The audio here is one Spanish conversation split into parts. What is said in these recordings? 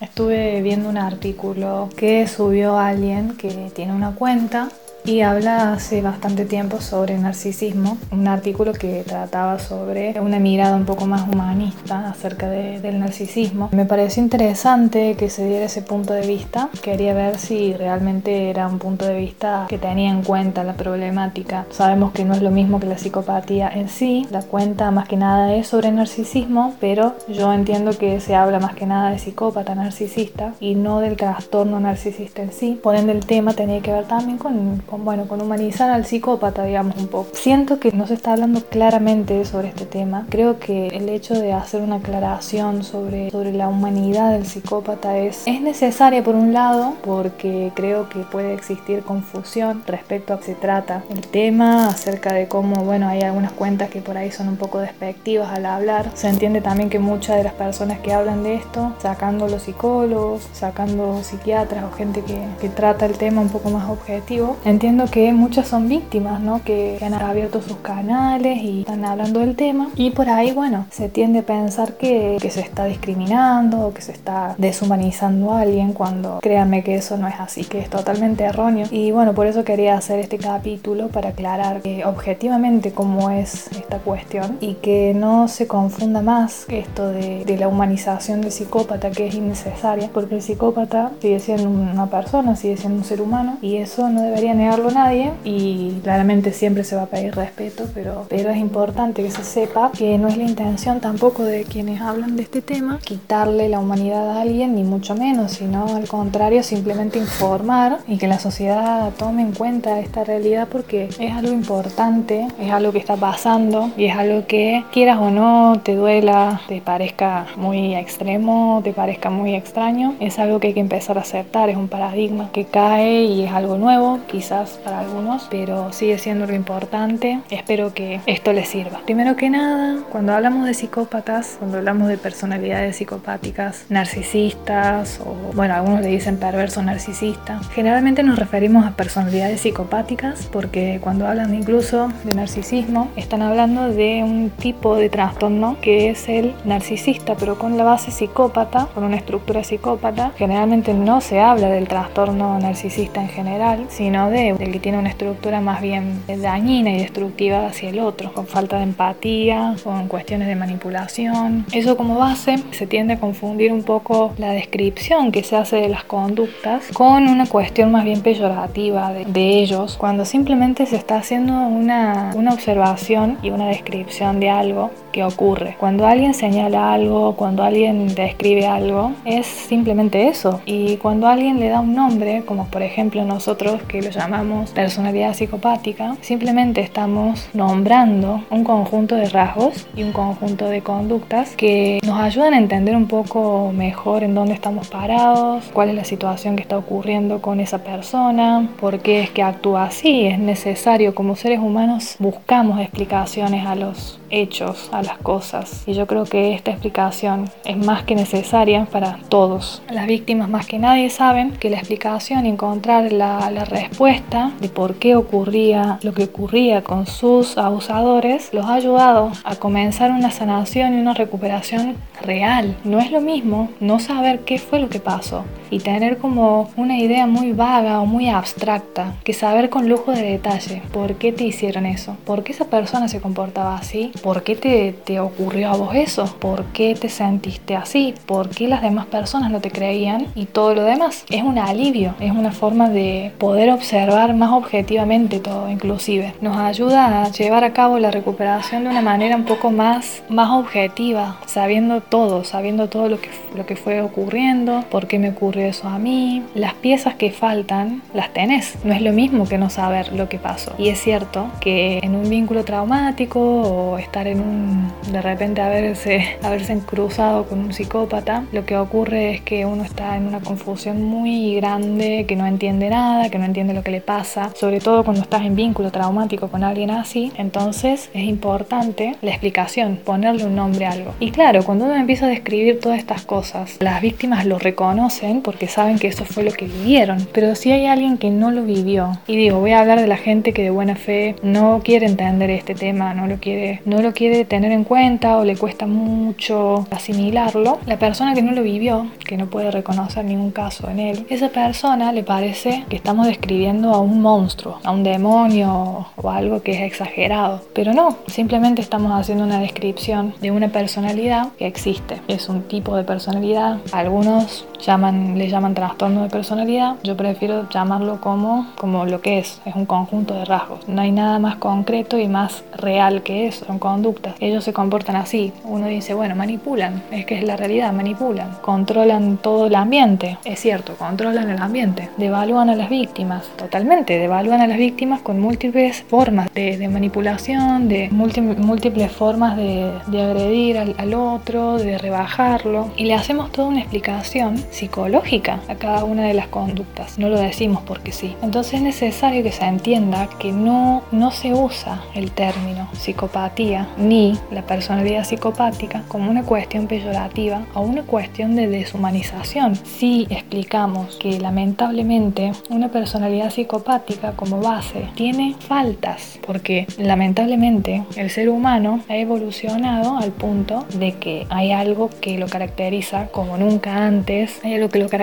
Estuve viendo un artículo que subió alguien que tiene una cuenta y habla hace bastante tiempo sobre narcisismo, un artículo que trataba sobre una mirada un poco más humanista acerca del narcisismo. Me pareció interesante que se diera ese punto de vista, quería ver si realmente era un punto de vista que tenía en cuenta la problemática. Sabemos que no es lo mismo que la psicopatía en sí, la cuenta más que nada es sobre narcisismo, pero yo entiendo que se habla más que nada de psicópata narcisista y no del trastorno narcisista en sí. Por ende el tema tenía que ver también con bueno, con humanizar al psicópata, digamos un poco. Siento que no se está hablando claramente sobre este tema. Creo que el hecho de hacer una aclaración sobre, sobre la humanidad del psicópata es, es necesaria por un lado, porque creo que puede existir confusión respecto a qué se trata el tema, acerca de cómo, bueno, hay algunas cuentas que por ahí son un poco despectivas al hablar. Se entiende también que muchas de las personas que hablan de esto, sacando los psicólogos, sacando psiquiatras o gente que, que trata el tema un poco más objetivo, entiendo que muchas son víctimas, ¿no? Que, han abierto sus canales y están hablando del tema. Y por ahí, bueno, se tiende a pensar que, que se está discriminando o que se está deshumanizando a alguien cuando créanme que eso no es así, que es totalmente erróneo. Y bueno, por eso quería hacer este capítulo para aclarar que objetivamente cómo es esta cuestión y que no se confunda más esto de, de la humanización del psicópata que es innecesaria, porque el psicópata sigue siendo una persona, sigue siendo un ser humano y eso no debería negar nadie y claramente siempre se va a pedir respeto, pero, pero es importante que se sepa que no es la intención tampoco de quienes hablan de este tema quitarle la humanidad a alguien, ni mucho menos, sino al contrario, simplemente informar y que la sociedad tome en cuenta esta realidad porque es algo importante, es algo que está pasando y es algo que quieras o no, te duela, te parezca muy extremo, te parezca muy extraño, es algo que hay que empezar a aceptar, es un paradigma que cae y es algo nuevo, quizás para algunos, pero sigue siendo lo importante. Espero que esto les sirva. Primero que nada, cuando hablamos de psicópatas, cuando hablamos de personalidades psicopáticas, narcisistas o, bueno, algunos le dicen perverso narcisista, generalmente nos referimos a personalidades psicopáticas porque cuando hablan incluso de narcisismo, están hablando de un tipo de trastorno que es el narcisista, pero con la base psicópata, con una estructura psicópata. Generalmente no se habla del trastorno narcisista en general, sino de el que tiene una estructura más bien dañina y destructiva hacia el otro, con falta de empatía, con cuestiones de manipulación. Eso como base se tiende a confundir un poco la descripción que se hace de las conductas con una cuestión más bien peyorativa de, de ellos, cuando simplemente se está haciendo una, una observación y una descripción de algo que ocurre. Cuando alguien señala algo, cuando alguien describe algo, es simplemente eso. Y cuando alguien le da un nombre, como por ejemplo nosotros que lo llamamos personalidad psicopática, simplemente estamos nombrando un conjunto de rasgos y un conjunto de conductas que nos ayudan a entender un poco mejor en dónde estamos parados, cuál es la situación que está ocurriendo con esa persona, por qué es que actúa así. Es necesario, como seres humanos, buscamos explicaciones a los hechos, a cosas. Y yo creo que esta explicación es más que necesaria para todos. Las víctimas más que nadie saben que la explicación encontrar la, la respuesta de por qué ocurría lo que ocurría con sus abusadores los ha ayudado a comenzar una sanación y una recuperación real. No es lo mismo no saber qué fue lo que pasó y tener como una idea muy vaga o muy abstracta que saber con lujo de detalle por qué te hicieron eso, por qué esa persona se comportaba así, por qué te, te ocurrió a vos eso, por qué te sentiste así, por qué las demás personas no te creían y todo lo demás. Es un alivio, es una forma de poder observar más objetivamente todo inclusive. Nos ayuda a llevar a cabo la recuperación de una manera un poco más, más objetiva, sabiendo todo, sabiendo todo lo que, lo que fue ocurriendo, por qué me ocurrió eso a mí. Las piezas que faltan las tenés. No es lo mismo que no saber lo que pasó. Y es cierto que en un vínculo traumático o estar en un, de repente haberse, haberse cruzado con un psicópata, lo que ocurre es que uno está en una confusión muy grande, que no entiende nada, que no entiende lo que le pasa, sobre todo cuando estás en vínculo traumático con alguien así, entonces es importante la explicación, ponerle un nombre a algo. Y claro, cuando uno empieza a describir todas estas cosas, las víctimas lo reconocen porque saben que eso fue lo que vivieron. Pero si hay alguien que no lo vivió, y digo, voy a hablar de la gente que de buena fe no quiere entender este tema, no lo quiere, no lo quiere tener en cuenta o le cuesta mucho asimilarlo, la persona que no lo vivió, que no puede reconocer ningún caso en él, esa persona le parece que estamos describiendo a un monstruo, a un demonio o algo que es exagerado. Pero no, simplemente estamos haciendo una descripción de una personalidad que existe. Es un tipo de personalidad. Algunos llaman, le llaman trastorno de personalidad. Yo prefiero llamarlo como, como lo que es. Es un conjunto de rasgos. No hay nada más concreto y más real que eso. Son conductas. Ellos se comportan así. Uno dice, bueno, manipulan. Es que es la realidad, manipulan. Controlan todo el ambiente. Es cierto, controlan el ambiente. Devalúan a las víctimas. Totalmente. Devalúan a las víctimas con múltiples formas de, manipulación, de múltiples formas de, agredir al, al otro, de rebajarlo. Y le hacemos toda una explicación psicológica a cada una de las conductas. No lo decimos porque sí. Entonces es necesario que se entienda que no, no se usa el término psicopatía ni la personalidad psicopática como una cuestión peyorativa o una cuestión de deshumanización. Si explicamos que lamentablemente una personalidad psicopática como base tiene faltas, porque lamentablemente el ser humano ha evolucionado al punto de que hay algo que lo caracteriza como nunca antes hay algo que lo caracteriza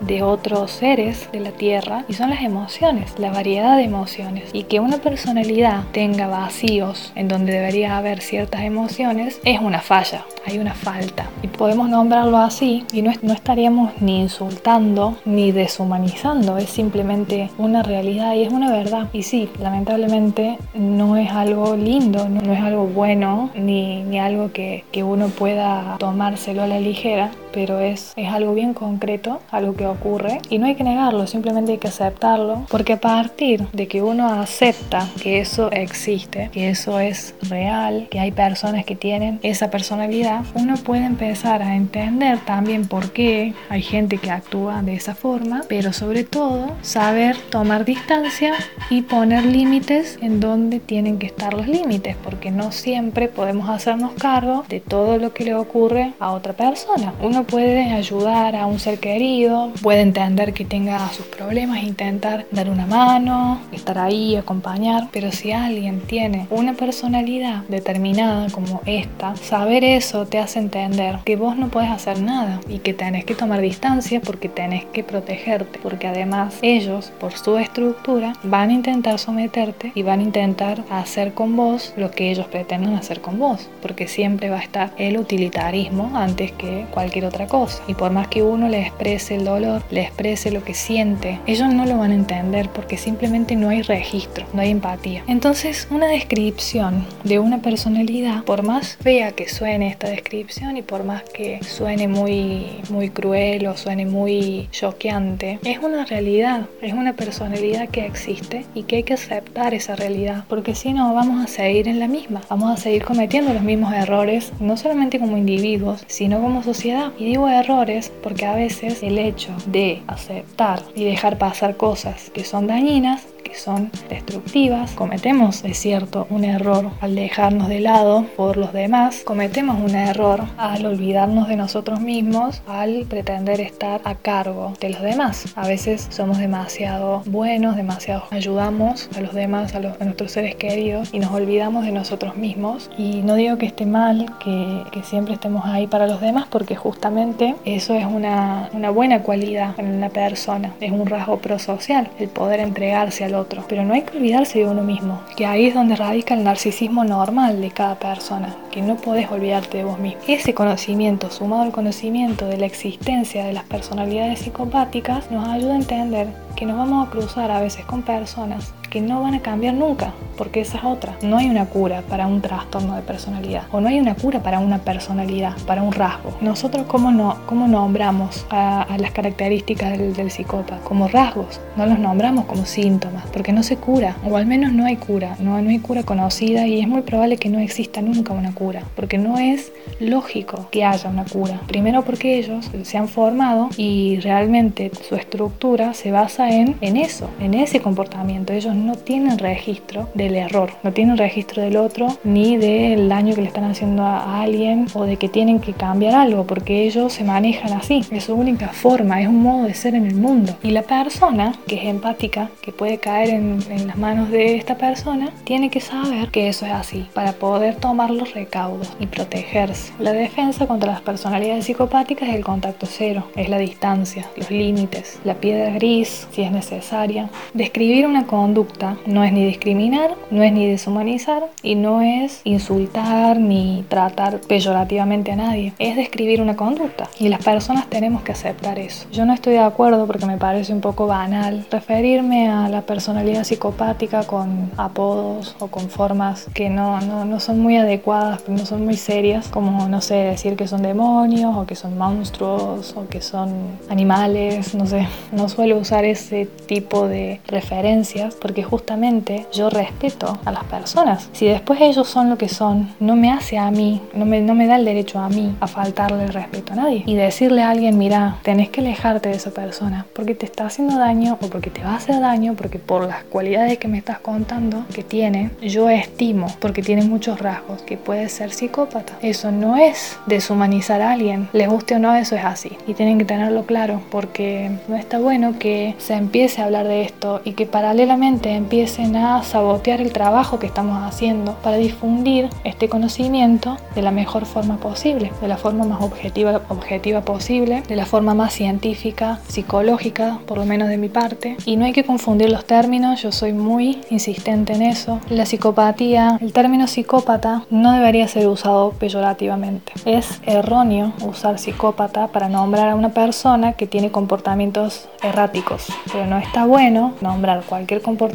de otros seres de la Tierra y son las emociones, la variedad de emociones. Y que una personalidad tenga vacíos en donde debería haber ciertas emociones es una falla, hay una falta. Y podemos nombrarlo así y no, no estaríamos ni insultando ni deshumanizando, es simplemente una realidad y es una verdad. Y sí, lamentablemente no es algo lindo, no, es algo bueno ni, ni algo que, que uno pueda tomárselo a la ligera, pero es, es algo bien concreto, algo que ocurre y no hay que negarlo, simplemente hay que aceptarlo, porque a partir de que uno acepta que eso existe, que eso es real, que hay personas que tienen esa personalidad, uno puede empezar a entender también por qué hay gente que actúa de esa forma, pero sobre todo saber tomar distancia y poner límites en donde tienen que estar los límites, porque no siempre podemos hacernos cargo de todo lo que le ocurre a otra persona. Uno puede ayudar a un ser querido, puede entender que tenga sus problemas, intentar dar una mano, estar ahí, acompañar, pero si alguien tiene una personalidad determinada como esta, saber eso te hace entender que vos no puedes hacer nada y que tenés que tomar distancia porque tenés que protegerte, porque además ellos, por su estructura, van a intentar someterte y van a intentar hacer con vos lo que ellos pretenden hacer con vos, porque siempre va a estar el utilitarismo antes que cualquier otra cosa. Y por más que uno le exprese el dolor, le exprese lo que siente, ellos no lo van a entender porque simplemente no hay registro, no hay empatía. Entonces, una descripción de una personalidad, por más fea que suene esta descripción y por más que suene muy, muy cruel o suene muy choqueante, es una realidad, es una personalidad que existe y que hay que aceptar esa realidad, porque si no vamos a seguir en la misma, vamos a seguir cometiendo los mismos errores, no solamente como individuos, sino como sociedad. Y digo errores porque a veces el hecho de aceptar y dejar pasar cosas que son dañinas son destructivas. Cometemos, es cierto, un error al dejarnos de lado por los demás. Cometemos un error al olvidarnos de nosotros mismos, al pretender estar a cargo de los demás. A veces somos demasiado buenos, demasiado ayudamos a los demás, a, los, nuestros seres queridos y nos olvidamos de nosotros mismos. Y no digo que esté mal que, que siempre estemos ahí para los demás porque justamente eso es una, una buena cualidad en una persona, es un rasgo prosocial, el poder entregarse al pero no hay que olvidarse de uno mismo, que ahí es donde radica el narcisismo normal de cada persona, que no podés olvidarte de vos mismo. Ese conocimiento, sumado al conocimiento de la existencia de las personalidades psicopáticas, nos ayuda a entender que nos vamos a cruzar a veces con personas que no van a cambiar nunca, porque esa es otra. No hay una cura para un trastorno de personalidad, o no hay una cura para una personalidad, para un rasgo. Nosotros, ¿cómo, no, cómo nombramos a, las características del, del, psicópata? Como rasgos, no los nombramos como síntomas, porque no se cura, o al menos no hay cura, no, no hay cura conocida y es muy probable que no exista nunca una cura, porque no es lógico que haya una cura. Primero porque ellos se han formado y realmente su estructura se basa en, en eso, en ese comportamiento. Ellos no tienen registro del error, no tienen registro del otro ni del daño que le están haciendo a alguien o de que tienen que cambiar algo, porque ellos se manejan así, es su única forma, es un modo de ser en el mundo. Y la persona que es empática, que puede caer en, las manos de esta persona, tiene que saber que eso es así, para poder tomar los recaudos y protegerse. La defensa contra las personalidades psicopáticas es el contacto cero, es la distancia, los límites, la piedra gris, si es necesaria. Describir una conducta no es ni discriminar, no es ni deshumanizar y no es insultar ni tratar peyorativamente a nadie. Es describir una conducta y las personas tenemos que aceptar eso. Yo no estoy de acuerdo porque me parece un poco banal referirme a la personalidad psicopática con apodos o con formas que no, no, no son muy adecuadas, no son muy serias, como no sé, decir que son demonios o que son monstruos o que son animales, no sé, no suelo usar ese tipo de referencias porque justamente yo respeto a las personas. Si después ellos son lo que son, no me hace a mí, no me, no me da el derecho a mí a faltarle el respeto a nadie. Y decirle a alguien, mira, tenés que alejarte de esa persona porque te está haciendo daño o porque te va a hacer daño, porque por las cualidades que me estás contando que tiene, yo estimo, porque tiene muchos rasgos, que puede ser psicópata. Eso no es deshumanizar a alguien, les guste o no, eso es así. Y tienen que tenerlo claro porque no está bueno que se empiece a hablar de esto y que paralelamente empiecen a sabotear el trabajo que estamos haciendo para difundir este conocimiento de la mejor forma posible, de la forma más objetiva, objetiva posible, de la forma más científica, psicológica, por lo menos de mi parte. Y no hay que confundir los términos, yo soy muy insistente en eso. La psicopatía, el término psicópata no debería ser usado peyorativamente. Es erróneo usar psicópata para nombrar a una persona que tiene comportamientos erráticos, pero no está bueno nombrar cualquier comportamiento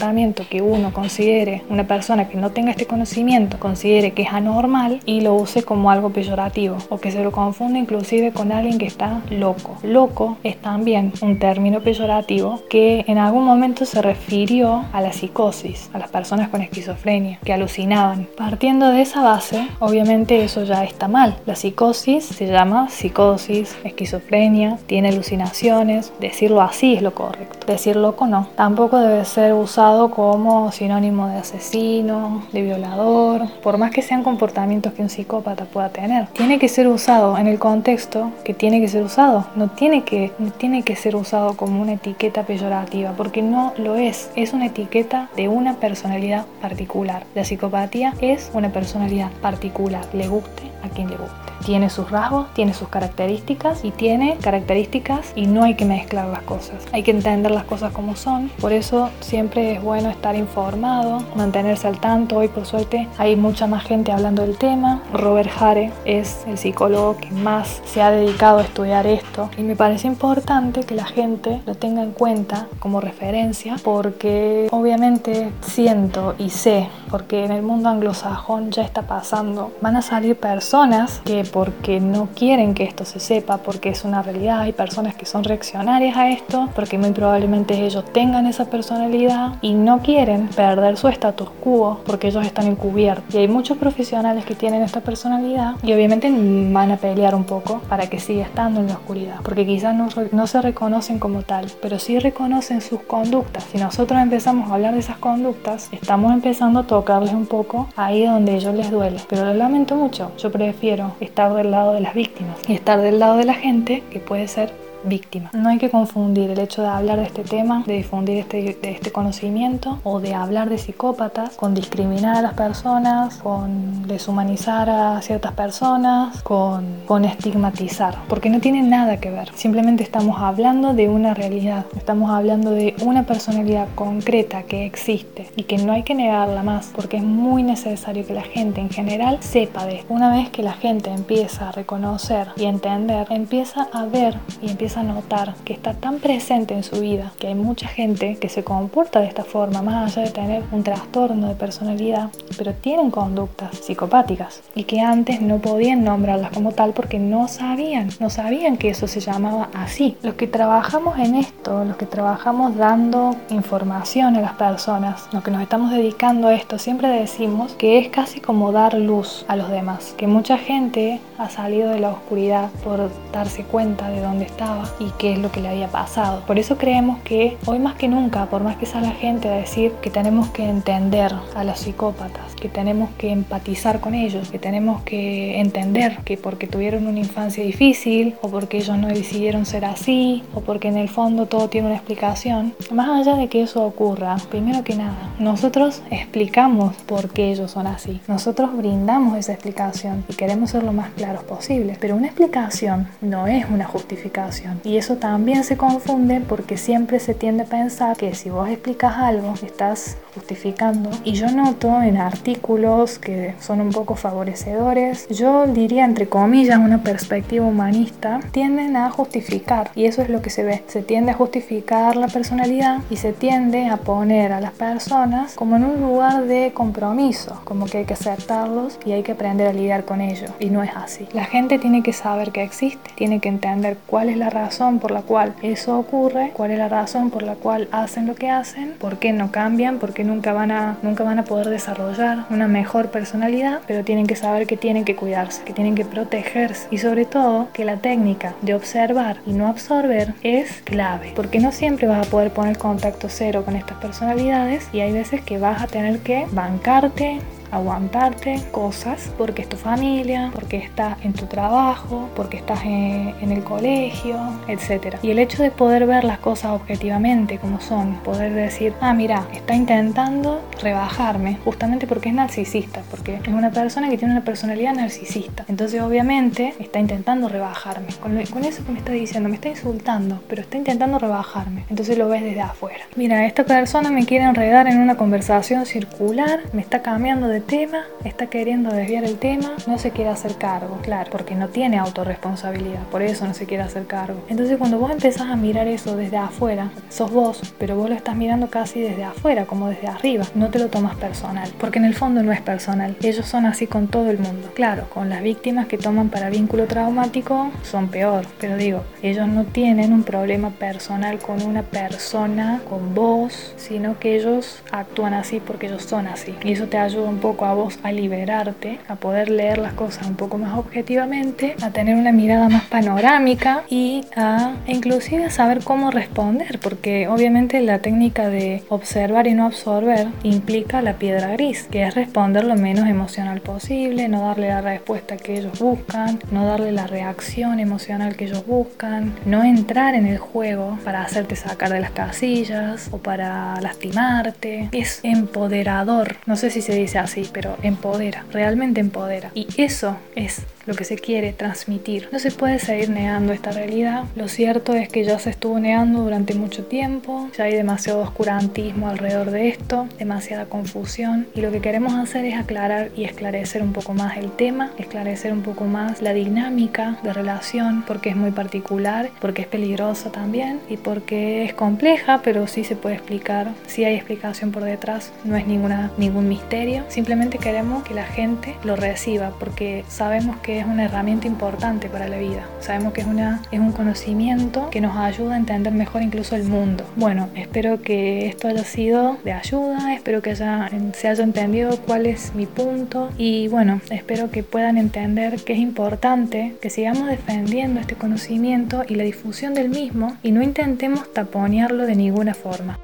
que uno considere, una persona que no tenga este conocimiento, considere que es anormal y lo use como algo peyorativo o que se lo confunda inclusive con alguien que está loco. Loco es también un término peyorativo que en algún momento se refirió a la psicosis, a las personas con esquizofrenia, que alucinaban. Partiendo de esa base, obviamente eso ya está mal. La psicosis se llama psicosis, esquizofrenia, tiene alucinaciones, decirlo así es lo correcto. Decir loco no. Tampoco debe ser usado como sinónimo de asesino, de violador, por más que sean comportamientos que un psicópata pueda tener. Tiene que ser usado en el contexto que tiene que ser usado. No tiene que, no tiene que ser usado como una etiqueta peyorativa, porque no lo es. Es una etiqueta de una personalidad particular. La psicopatía es una personalidad particular, le guste a quien le guste tiene sus rasgos, tiene sus características y tiene características y no hay que mezclar las cosas. Hay que entender las cosas como son. Por eso siempre es bueno estar informado, mantenerse al tanto. Hoy por suerte hay mucha más gente hablando del tema. Robert Hare es el psicólogo que más se ha dedicado a estudiar esto y me parece importante que la gente lo tenga en cuenta como referencia porque obviamente siento y sé porque en el mundo anglosajón ya está pasando. Van a salir personas que porque no quieren que esto se sepa, porque es una realidad, hay personas que son reaccionarias a esto, porque muy probablemente ellos tengan esa personalidad y no quieren perder su status quo porque ellos están encubiertos. Y hay muchos profesionales que tienen esta personalidad y obviamente van a pelear un poco para que siga estando en la oscuridad, porque quizás no, no se reconocen como tal, pero sí reconocen sus conductas. Si nosotros empezamos a hablar de esas conductas, estamos empezando a tocarles un poco ahí donde ellos les duele. Pero lo lamento mucho, yo prefiero estar del lado de las víctimas y estar del lado de la gente que puede ser víctima. No hay que confundir el hecho de hablar de este tema, de difundir este, este conocimiento o de hablar de psicópatas con discriminar a las personas, con deshumanizar a ciertas personas, con, con estigmatizar, porque no tiene nada que ver. Simplemente estamos hablando de una realidad, estamos hablando de una personalidad concreta que existe y que no hay que negarla más porque es muy necesario que la gente en general sepa de esto. Una vez que la gente empieza a reconocer y entender, empieza a ver y empieza a notar que está tan presente en su vida, que hay mucha gente que se comporta de esta forma, más allá de tener un trastorno de personalidad, pero tienen conductas psicopáticas y que antes no podían nombrarlas como tal porque no sabían, no sabían que eso se llamaba así. Los que trabajamos en esto, los que trabajamos dando información a las personas, los que nos estamos dedicando a esto, siempre decimos que es casi como dar luz a los demás, que mucha gente ha salido de la oscuridad por darse cuenta de dónde estaba y qué es lo que le había pasado. Por eso creemos que hoy más que nunca, por más que sea la gente a decir que tenemos que entender a los psicópatas, que tenemos que empatizar con ellos, que tenemos que entender que porque tuvieron una infancia difícil o porque ellos no decidieron ser así o porque en el fondo todo tiene una explicación, más allá de que eso ocurra, primero que nada, nosotros explicamos por qué ellos son así. Nosotros brindamos esa explicación y queremos ser lo más claros posible. Pero una explicación no es una justificación. Y eso también se confunde porque siempre se tiende a pensar que si vos explicas algo, estás justificando. Y yo noto en artículos que son un poco favorecedores, yo diría entre comillas una perspectiva humanista, tienden a justificar. Y eso es lo que se ve. Se tiende a justificar la personalidad y se tiende a poner a las personas como en un lugar de compromiso, como que hay que aceptarlos y hay que aprender a lidiar con ellos. Y no es así. La gente tiene que saber que existe, tiene que entender cuál es la razón por la cual eso ocurre, cuál es la razón por la cual hacen lo que hacen, por qué no cambian, por qué nunca van a, nunca van a poder desarrollar una mejor personalidad, pero tienen que saber que tienen que cuidarse, que tienen que protegerse. Y sobre todo que la técnica de observar y no absorber es clave, porque no siempre vas a poder poner contacto cero con estas personalidades y hay veces que vas a tener que bancarte, aguantarte cosas porque es tu familia, porque estás en tu trabajo, porque estás en, el colegio, etc. Y el hecho de poder ver las cosas objetivamente como son, poder decir, ah, mira, está intentando rebajarme, justamente porque es narcisista, porque es una persona que tiene una personalidad narcisista. Entonces, obviamente, está intentando rebajarme. Con, con eso que me está diciendo, me está insultando, pero está intentando rebajarme. Entonces lo ves desde afuera. Mira, esta persona me quiere enredar en una conversación circular, me está cambiando de tema, está queriendo desviar el tema, no se quiere hacer cargo, claro, porque no tiene autorresponsabilidad, por eso no se quiere hacer cargo. Entonces cuando vos empezás a mirar eso desde afuera, sos vos, pero vos lo estás mirando casi desde afuera, como desde arriba, no te lo tomas personal, porque en el fondo no es personal, ellos son así con todo el mundo. Claro, con las víctimas que toman para vínculo traumático son peor, pero digo, ellos no tienen un problema personal con una persona, con vos, sino que ellos actúan así porque ellos son así. Y eso te ayuda un poco a vos a liberarte, a poder leer las cosas un poco más objetivamente, a tener una mirada más panorámica y a inclusive a saber cómo responder, porque obviamente la técnica de observar y no absorber implica la piedra gris, que es responder lo menos emocional posible, no darle la respuesta que ellos buscan, no darle la reacción emocional que ellos buscan, no entrar en el juego para hacerte sacar de las casillas o para lastimarte. Es empoderador, no sé si se dice así, pero empodera, realmente empodera. Y eso es lo que se quiere transmitir. No se puede seguir negando esta realidad. Lo cierto es que ya se estuvo negando durante mucho tiempo, ya hay demasiado oscurantismo alrededor de esto, demasiada confusión y lo que queremos hacer es aclarar y esclarecer un poco más el tema, esclarecer un poco más la dinámica de relación porque es muy particular, porque es peligrosa también y porque es compleja, pero sí se puede explicar, si hay explicación por detrás, no es ninguna, ningún misterio, simplemente queremos que la gente lo reciba porque sabemos que es una herramienta importante para la vida. Sabemos que es, una, es un conocimiento que nos ayuda a entender mejor incluso el mundo. Bueno, espero que esto haya sido de ayuda, espero que haya, se haya entendido cuál es mi punto y bueno, espero que puedan entender que es importante que sigamos defendiendo este conocimiento y la difusión del mismo y no intentemos taponearlo de ninguna forma.